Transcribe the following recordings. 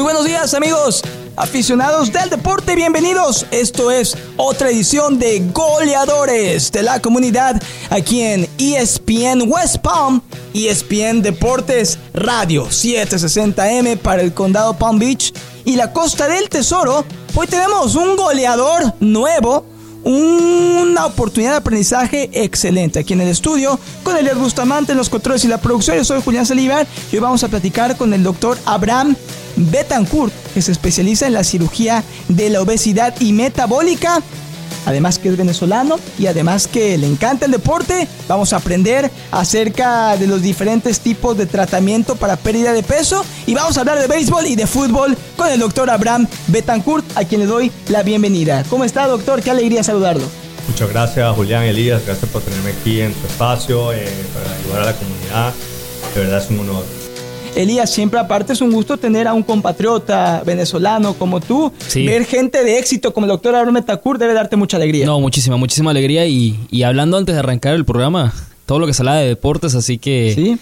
Muy buenos días amigos, aficionados del deporte, bienvenidos. Esto es otra edición de Goleadores de la comunidad aquí en ESPN West Palm, ESPN Deportes Radio 760M para el condado Palm Beach y la costa del Tesoro. Hoy tenemos un goleador nuevo una oportunidad de aprendizaje excelente aquí en el estudio con Elias Bustamante en los controles y la producción. Yo soy Julián Salivar y hoy vamos a platicar con el doctor Abraham Betancourt, que se especializa en la cirugía de la obesidad y metabólica además que es venezolano y además que le encanta el deporte, vamos a aprender acerca de los diferentes tipos de tratamiento para pérdida de peso y vamos a hablar de béisbol y de fútbol con el doctor Abraham Betancourt, a quien le doy la bienvenida. ¿Cómo está, doctor? Qué alegría saludarlo. Muchas gracias, Julián Elías. Gracias por tenerme aquí en tu espacio eh, para ayudar a la comunidad. De verdad es un honor. Elías, siempre aparte es un gusto tener a un compatriota venezolano como tú. Ver gente de éxito como el doctor Abraham Metacur debe darte mucha alegría. No, muchísima, muchísima alegría. Y, hablando antes de arrancar el programa, todo lo que se habla de deportes, así que... Sí.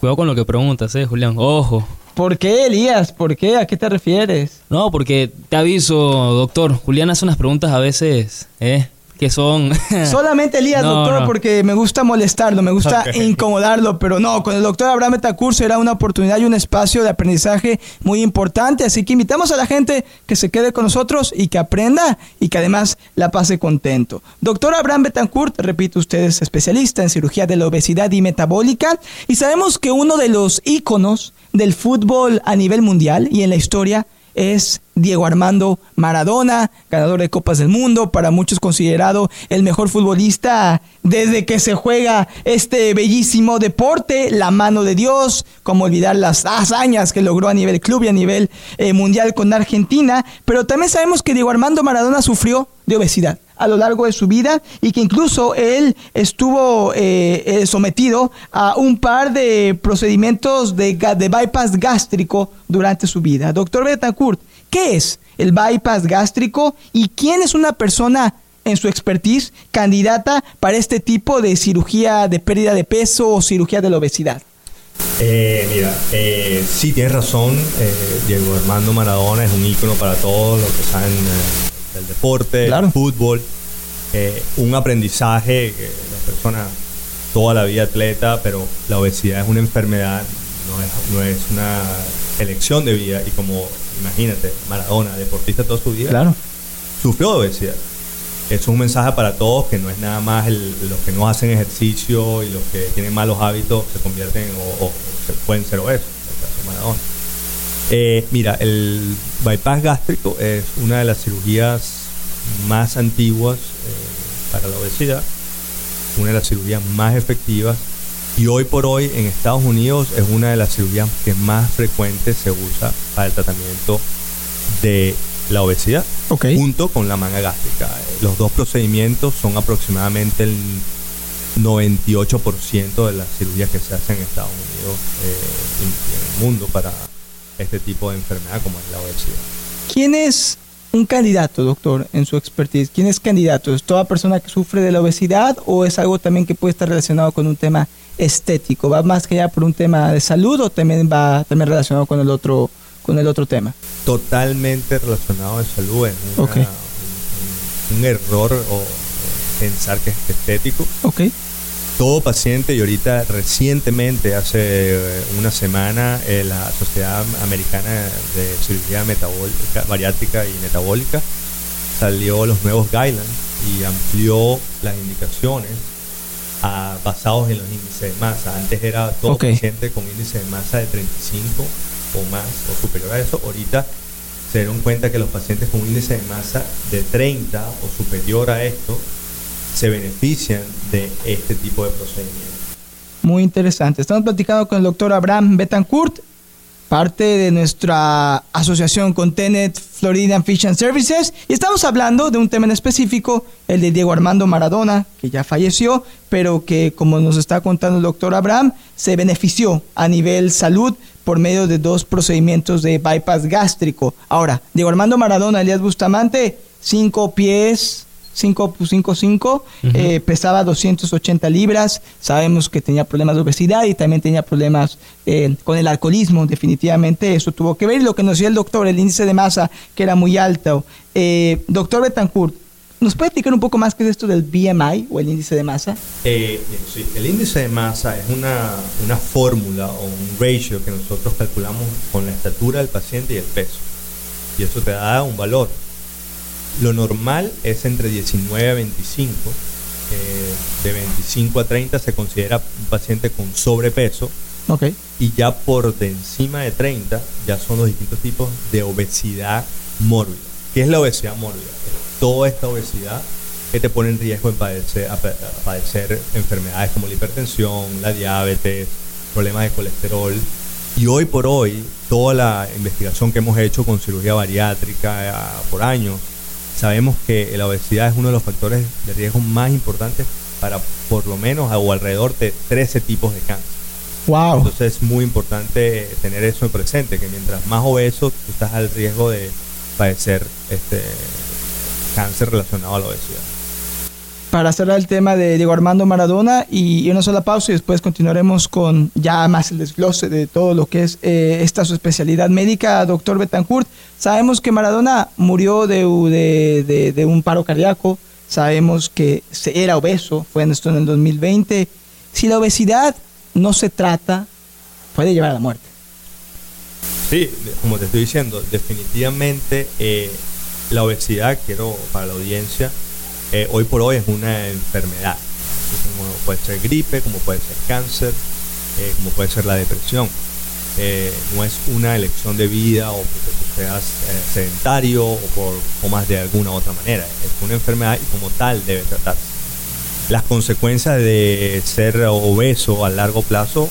Cuidado con lo que preguntas, eh, Julián. Ojo. ¿Por qué, Elías? ¿Por qué? ¿A qué te refieres? No, porque te aviso, doctor. Julián hace unas preguntas a veces, ¿eh? Que son... Solamente Elías, doctor, porque me gusta molestarlo, me gusta incomodarlo, pero no, con el doctor Abraham Metacurso era una oportunidad y un espacio de aprendizaje muy importante, así que invitamos a la gente que se quede con nosotros y que aprenda y que además la pase contento. Doctor Abraham Betancourt, repito, usted es especialista en cirugía de la obesidad y metabólica y sabemos que uno de los íconos del fútbol a nivel mundial y en la historia es Diego Armando Maradona, ganador de Copas del Mundo, para muchos considerado el mejor futbolista desde que se juega este bellísimo deporte, la mano de Dios, como olvidar las hazañas que logró a nivel club y a nivel eh, mundial con Argentina, pero también sabemos que Diego Armando Maradona sufrió de obesidad a lo largo de su vida y que incluso él estuvo eh, eh, sometido a un par de procedimientos de, bypass gástrico durante su vida. Doctor Betancourt, ¿Qué es el bypass gástrico y quién es una persona en su expertise candidata para este tipo de cirugía de pérdida de peso o cirugía de la obesidad? Eh, mira, eh, sí tienes razón, eh, Diego Armando Maradona es un ícono para todos los que saben del deporte, del fútbol, un aprendizaje que la persona toda la vida atleta, pero la obesidad es una enfermedad, no es, no es una elección de vida y como imagínate, Maradona, deportista toda su vida, claro. sufrió de obesidad. Es un mensaje para todos que no es nada más los que no hacen ejercicio y los que tienen malos hábitos se convierten o, pueden ser obesos. Maradona. Eh, mira, el bypass gástrico es una de las cirugías más antiguas eh, para la obesidad, una de las cirugías más efectivas y hoy por hoy en Estados Unidos es una de las cirugías que más frecuentes se usa para el tratamiento de la obesidad, junto con la manga gástrica. Los dos procedimientos son aproximadamente el 98% de las cirugías que se hacen en Estados Unidos eh, y en el mundo para este tipo de enfermedad como es la obesidad. ¿Quién es un candidato, doctor, en su expertise? ¿Quién es candidato? ¿Es toda persona que sufre de la obesidad o es algo también que puede estar relacionado con un tema estético? ¿Va más que ya por un tema de salud o también va también relacionado con el otro, con el otro tema? Totalmente relacionado de salud. Es un, error o pensar que es estético. Okay. Todo paciente, y ahorita recientemente, hace eh, una semana, eh, la Sociedad Americana de Cirugía Metabólica, Bariátrica y Metabólica salió los nuevos guidelines y amplió las indicaciones basados en los índices de masa. Antes era todo paciente con índice de masa de 35 o más o superior a eso. Ahorita se dieron cuenta que los pacientes con índice de masa de 30 o superior a esto se benefician de este tipo de procedimientos. Muy interesante. Estamos platicando con el doctor Abraham Betancourt, parte de nuestra asociación con Tenet Florida Fish and Services y estamos hablando de un tema en específico, el de Diego Armando Maradona, que ya falleció, pero que como nos está contando el doctor Abraham, se benefició a nivel salud por medio de dos procedimientos de bypass gástrico. Ahora, Diego Armando Maradona, Elías Bustamante, cinco pies, 5.55, eh, pesaba 280 libras, sabemos que tenía problemas de obesidad y también tenía problemas eh, con el alcoholismo, definitivamente eso tuvo que ver. Y lo que nos decía el doctor, el índice de masa que era muy alto. Eh, doctor Betancourt, ¿nos puede explicar un poco más qué es esto del BMI o el índice de masa? sí, el índice de masa es una, una fórmula o un ratio que nosotros calculamos con la estatura del paciente y el peso. Y eso te da un valor lo normal es entre 19 a 25. Eh, de 25 a 30 se considera un paciente con sobrepeso. Okay. Y ya por de encima de 30 ya son los distintos tipos de obesidad mórbida. ¿Qué es la obesidad mórbida? Es toda esta obesidad que te pone en riesgo en padecer, padecer enfermedades como la hipertensión, la diabetes, problemas de colesterol. Y hoy por hoy, toda la investigación que hemos hecho con cirugía bariátrica eh, por años Sabemos que la obesidad es uno de los factores de riesgo más importantes para por lo menos o alrededor de 13 tipos de cáncer. Wow. Entonces es muy importante tener eso en presente, que mientras más obeso, tú estás al riesgo de padecer este cáncer relacionado a la obesidad para cerrar el tema de Diego Armando Maradona y una sola pausa y después continuaremos con ya más el desglose de todo lo que es eh, esta su especialidad médica, doctor Betancourt. Sabemos que Maradona murió de, de, un paro cardíaco, sabemos que era obeso, fue en esto en el 2020. Si la obesidad no se trata, puede llevar a la muerte. Sí, como te estoy diciendo, definitivamente eh, la obesidad, quiero para la audiencia, eh, hoy por hoy es una enfermedad. Como puede ser gripe, como puede ser cáncer, eh, como puede ser la depresión. Eh, no es una elección de vida o porque tú seas sedentario o por comas de alguna otra manera. Es una enfermedad y como tal debe tratarse. Las consecuencias de ser obeso a largo plazo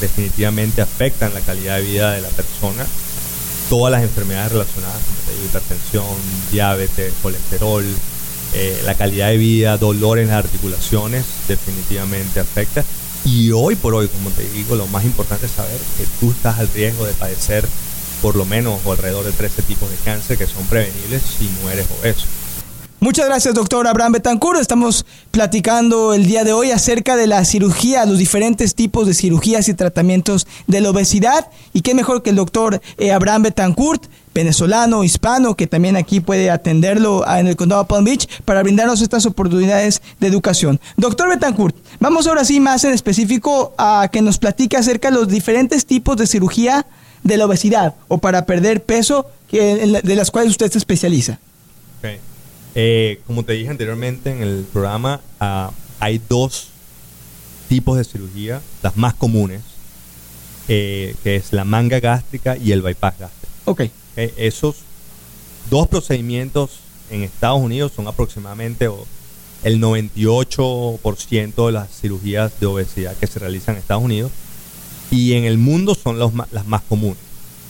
definitivamente afectan la calidad de vida de la persona. Todas las enfermedades relacionadas con hipertensión, diabetes, colesterol, eh, la calidad de vida, dolor en las articulaciones, definitivamente afecta. Y hoy por hoy, como te digo, lo más importante es saber que tú estás al riesgo de padecer por lo menos o alrededor de 13 tipos de cáncer que son prevenibles si no eres obeso. Muchas gracias, doctor Abraham Betancourt. Estamos platicando el día de hoy acerca de la cirugía, los diferentes tipos de cirugías y tratamientos de la obesidad. Y qué mejor que el doctor eh, Abraham Betancourt venezolano, hispano, que también aquí puede atenderlo en el condado de Palm Beach para brindarnos estas oportunidades de educación. Doctor Betancourt, vamos ahora sí más en específico a que nos platique acerca de los diferentes tipos de cirugía de la obesidad o para perder peso que, de las cuales usted se especializa. Eh, como te dije anteriormente en el programa, ah, hay dos tipos de cirugía, las más comunes, eh, que es la manga gástrica y el bypass gástrico. Ok. Eh, esos dos procedimientos en Estados Unidos son aproximadamente el 98% de las cirugías de obesidad que se realizan en Estados Unidos y en el mundo son las más comunes.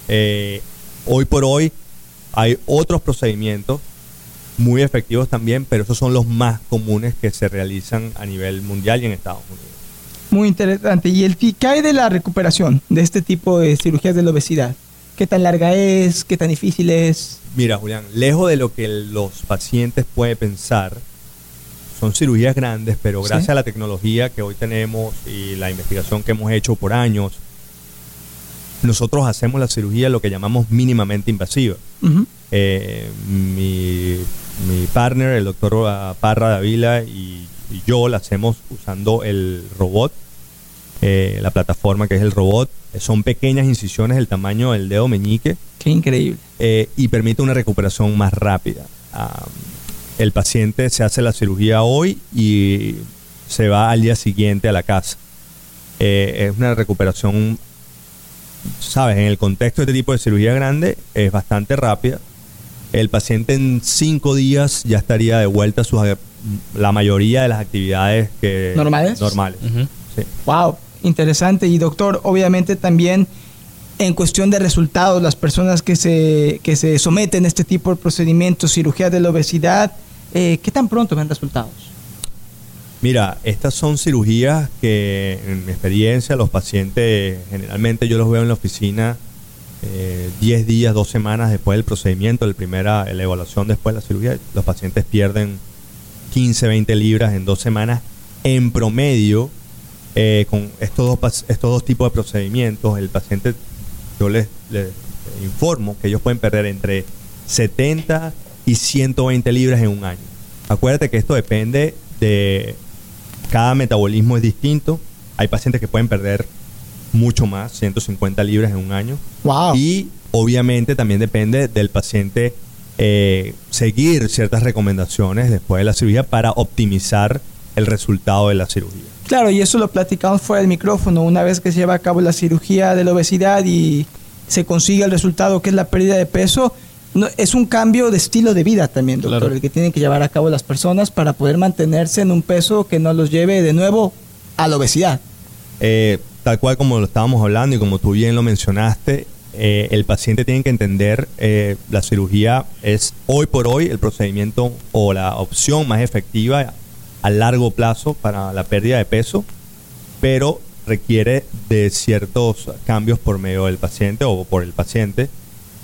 Eh, hoy por hoy hay otros procedimientos muy efectivos también, pero esos son los más comunes que se realizan a nivel mundial y en Estados Unidos. Muy interesante. ¿Y el qué de la recuperación de este tipo de cirugías de la obesidad? ¿Qué tan larga es? ¿Qué tan difícil es? Mira, Julián, lejos de lo que los pacientes pueden pensar, son cirugías grandes, pero gracias a la tecnología que hoy tenemos y la investigación que hemos hecho por años, nosotros hacemos la cirugía lo que llamamos mínimamente invasiva. Eh, mi, partner, el doctor Parra Davila y, y yo la hacemos usando el robot eh, la plataforma que es el robot. Son pequeñas incisiones del tamaño del dedo meñique. Qué increíble. Eh, y permite una recuperación más rápida. el paciente se hace la cirugía hoy y se va al día siguiente a la casa. Eh, es una recuperación, sabes, en el contexto de este tipo de cirugía grande es bastante rápida. El paciente en cinco días ya estaría de vuelta a sus, la mayoría de las actividades que normales. Normales. Wow interesante. Y doctor, obviamente también en cuestión de resultados, las personas que se, que se someten a este tipo de procedimientos, cirugía de la obesidad, eh, ¿qué tan pronto ven resultados? Mira, estas son cirugías que en mi experiencia los pacientes generalmente yo los veo en la oficina 10 días, 2 semanas después del procedimiento, la primera la evaluación después de la cirugía, los pacientes pierden 15, 20 libras en dos semanas en promedio. Con estos dos, estos dos tipos de procedimientos, el paciente, yo les, les informo que ellos pueden perder entre 70 y 120 libras en un año. Acuérdate que esto depende de cada metabolismo es distinto. Hay pacientes que pueden perder mucho más, 150 libras en un año. Wow. Y obviamente también depende del paciente eh, seguir ciertas recomendaciones después de la cirugía para optimizar el resultado de la cirugía. Claro, y eso lo platicamos fuera del micrófono. Una vez que se lleva a cabo la cirugía de la obesidad y se consigue el resultado que es la pérdida de peso, es un cambio de estilo de vida también, doctor, el que tienen que llevar a cabo las personas para poder mantenerse en un peso que no los lleve de nuevo a la obesidad. Eh, tal cual como lo estábamos hablando y como tú bien lo mencionaste, eh, el paciente tiene que entender eh, la cirugía es hoy por hoy el procedimiento o la opción más efectiva a largo plazo para la pérdida de peso, pero requiere de ciertos cambios por medio del paciente o por el paciente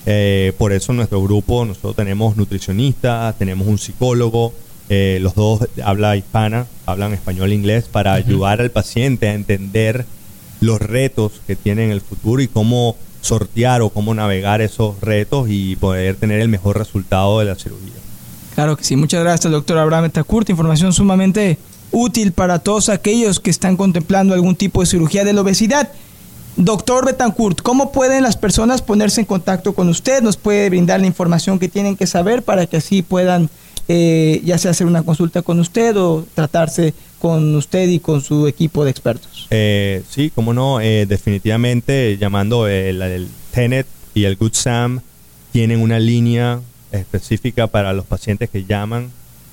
eh, por eso en nuestro grupo nosotros tenemos nutricionistas, tenemos un psicólogo, eh, los dos hablan hispana, hablan español e inglés para ayudar al paciente a entender los retos que tiene en el futuro y cómo sortear o cómo navegar esos retos y poder tener el mejor resultado de la cirugía. Claro que sí, muchas gracias doctor Abraham Tacurt, información sumamente útil para todos aquellos que están contemplando algún tipo de cirugía de la obesidad. Doctor Betancourt, ¿cómo pueden las personas ponerse en contacto con usted? ¿Nos puede brindar la información que tienen que saber para que así puedan eh, ya sea hacer una consulta con usted o tratarse con usted y con su equipo de expertos? Eh, sí, cómo no, eh, definitivamente llamando el, el, Tenet y el Good Sam tienen una línea específica para los pacientes que llaman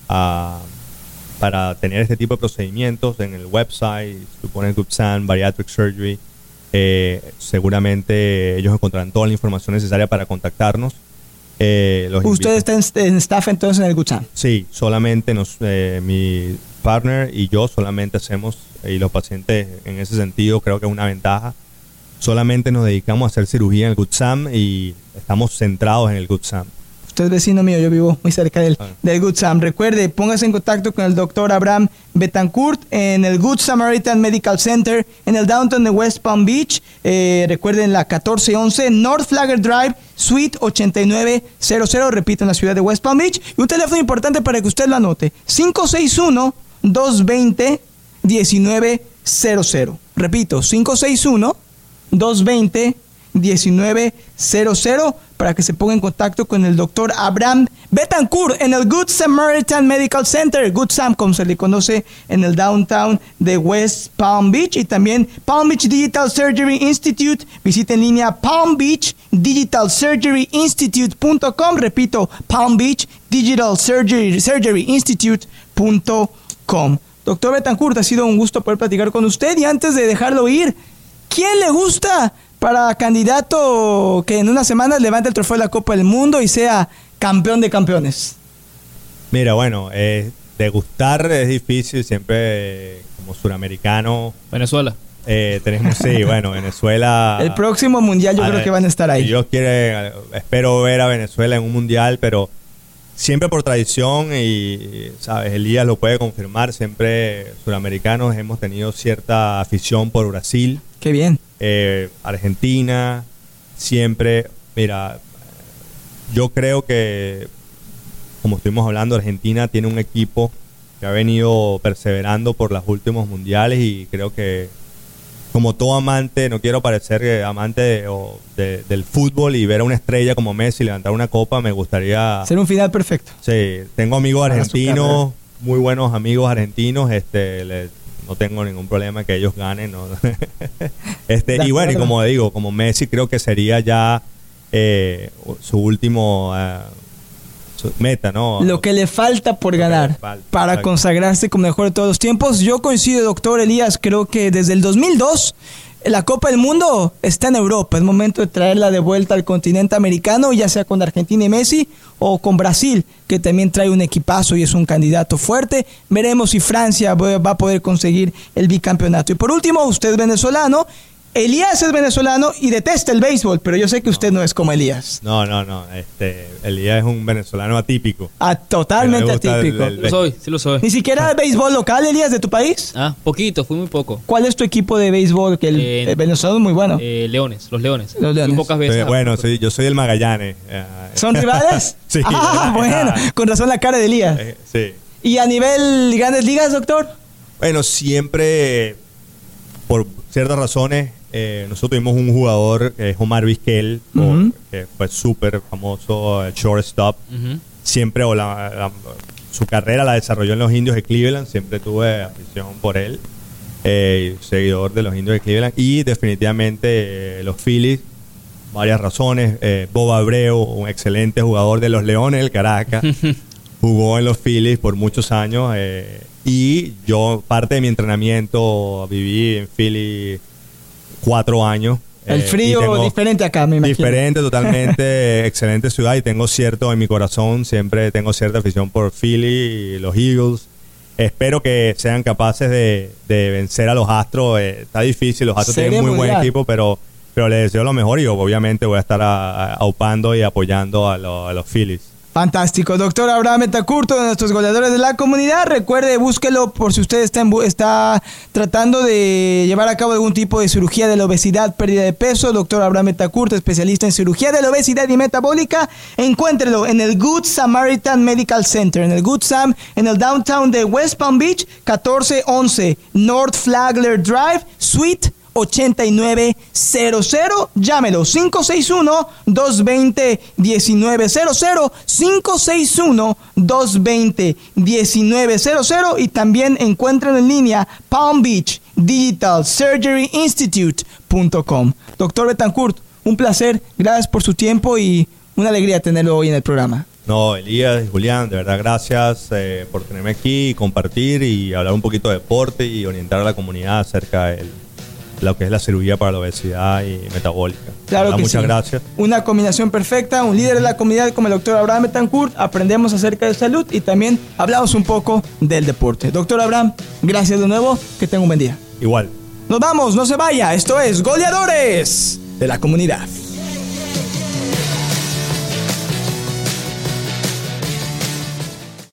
para tener este tipo de procedimientos en el website, supone Good Sam, Bariatric Surgery eh, seguramente ellos encontrarán toda la información necesaria para contactarnos. Eh, ¿Usted está en, staff entonces en el Guchan? Sí, solamente nos, eh, mi partner y yo solamente hacemos, y los pacientes en ese sentido creo que es una ventaja, solamente nos dedicamos a hacer cirugía en el Gutsam y estamos centrados en el Gutsam. Usted es vecino mío, yo vivo muy cerca del, ah. del Good Sam. Recuerde, póngase en contacto con el doctor Abraham Betancourt en el Good Samaritan Medical Center en el downtown de West Palm Beach. Eh, recuerden la 1411 North Flagger Drive, Suite 8900. Repito, en la ciudad de West Palm Beach. Y un teléfono importante para que usted lo anote: 561 220 1900. Repito, 561 220 1900 para que se ponga en contacto con el doctor Abraham Betancourt en el Good Samaritan Medical Center, Good Sam como se le conoce en el downtown de West Palm Beach y también Palm Beach Digital Surgery Institute. Visite en línea Palm Beach Digital Surgery Institute.com. Repito, Palm Beach Digital Surgery, Surgery Institute.com. Doctor Betancourt, ha sido un gusto poder platicar con usted y antes de dejarlo ir, ¿quién le gusta para candidato que en unas semanas levante el trofeo de la Copa del Mundo y sea campeón de campeones? Mira, bueno, eh, degustar es difícil, siempre como suramericano. Venezuela. Eh, tenemos, sí, bueno, Venezuela. El próximo mundial yo creo que van a estar ahí. Yo quiero, espero ver a Venezuela en un mundial, pero siempre por tradición y, sabes, Elías lo puede confirmar, siempre suramericanos hemos tenido cierta afición por Brasil. Qué bien. Eh, Argentina, siempre, mira, yo creo que, como estuvimos hablando, Argentina tiene un equipo que ha venido perseverando por los últimos mundiales y creo que como todo amante, no quiero parecer amante del fútbol y ver a una estrella como Messi levantar una copa, me gustaría... Ser un final perfecto. Sí, tengo amigos argentinos, muy buenos amigos argentinos, este, no tengo ningún problema que ellos ganen. este, y bueno, y como digo, como Messi creo que sería ya eh, su último eh, meta, ¿no? Lo que le falta por ganar para consagrarse como mejor de todos los tiempos. Yo coincido, doctor Elías, creo que desde el 2002 la Copa del Mundo está en Europa. Es momento de traerla de vuelta al continente americano, ya sea con Argentina y Messi o con Brasil, que también trae un equipazo y es un candidato fuerte. Veremos si Francia va a poder conseguir el bicampeonato. Y por último, usted venezolano, Elías es venezolano y detesta el béisbol, pero yo sé que usted no es como Elías. No, no, no. Este, Elías es un venezolano atípico. Ah, totalmente atípico. lo soy, sí lo soy. ¿Ni siquiera el béisbol local, Elías, de tu país? Ah, poquito, fui muy poco. ¿Cuál es tu equipo de béisbol? Que el, eh, venezolano es muy bueno. Eh, Leones, los Leones. Los Leones. pocas veces. bueno, yo soy el Magallanes. ¿Son rivales? sí. Ah, bueno. Con razón la cara de Elías. Eh, sí. ¿Y a nivel grandes ligas, doctor? Bueno, siempre, por ciertas razones, eh, nosotros tuvimos un jugador, es Omar Vizquel, que fue súper famoso, el shortstop. Siempre, o su carrera la desarrolló en los indios de Cleveland, siempre tuve afición por él, eh, seguidor de los indios de Cleveland. Y definitivamente eh, los Phillies, varias razones. Bob Abreu, un excelente jugador de los Leones del Caracas. jugó en los Phillies por muchos años eh, y yo parte de mi entrenamiento viví en Philly cuatro años. El eh, frío diferente acá, me imagino. Diferente, totalmente, excelente ciudad y tengo cierto en mi corazón, siempre tengo cierta afición por Philly y los Eagles. Espero que sean capaces de, vencer a los Astros. Eh, está difícil, los Astros tienen muy buen equipo, pero, pero les deseo lo mejor y obviamente voy a estar aupando y apoyando a, a los Phillies. Fantástico. Doctor Abraham Metacurto, de nuestros goleadores de la comunidad. Recuerde, búsquelo por si usted está, está tratando de llevar a cabo algún tipo de cirugía de la obesidad, pérdida de peso. Doctor Abraham Metacurto, especialista en cirugía de la obesidad y metabólica. Encuéntrelo en el Good Samaritan Medical Center, en el Good Sam, en el downtown de West Palm Beach, 1411 North Flagler Drive, Suite 8900. Llámelo 561-220-1900. 561-220-1900. Y también encuentren en línea Palm Beach Digital Surgery Institute.com. Doctor Betancourt, un placer. Gracias por su tiempo y una alegría tenerlo hoy en el programa. No, Elías Julián, de verdad gracias eh, por tenerme aquí compartir y hablar un poquito de deporte y orientar a la comunidad acerca del lo que es la cirugía para la obesidad y metabólica. Claro que Muchas gracias. Una combinación perfecta, un líder de la comunidad como el doctor Abraham Betancourt, aprendemos acerca de salud y también hablamos un poco del deporte. Doctor Abraham, gracias de nuevo, que tenga un buen día. Igual. Nos vamos, no se vaya, esto es Goleadores de la Comunidad.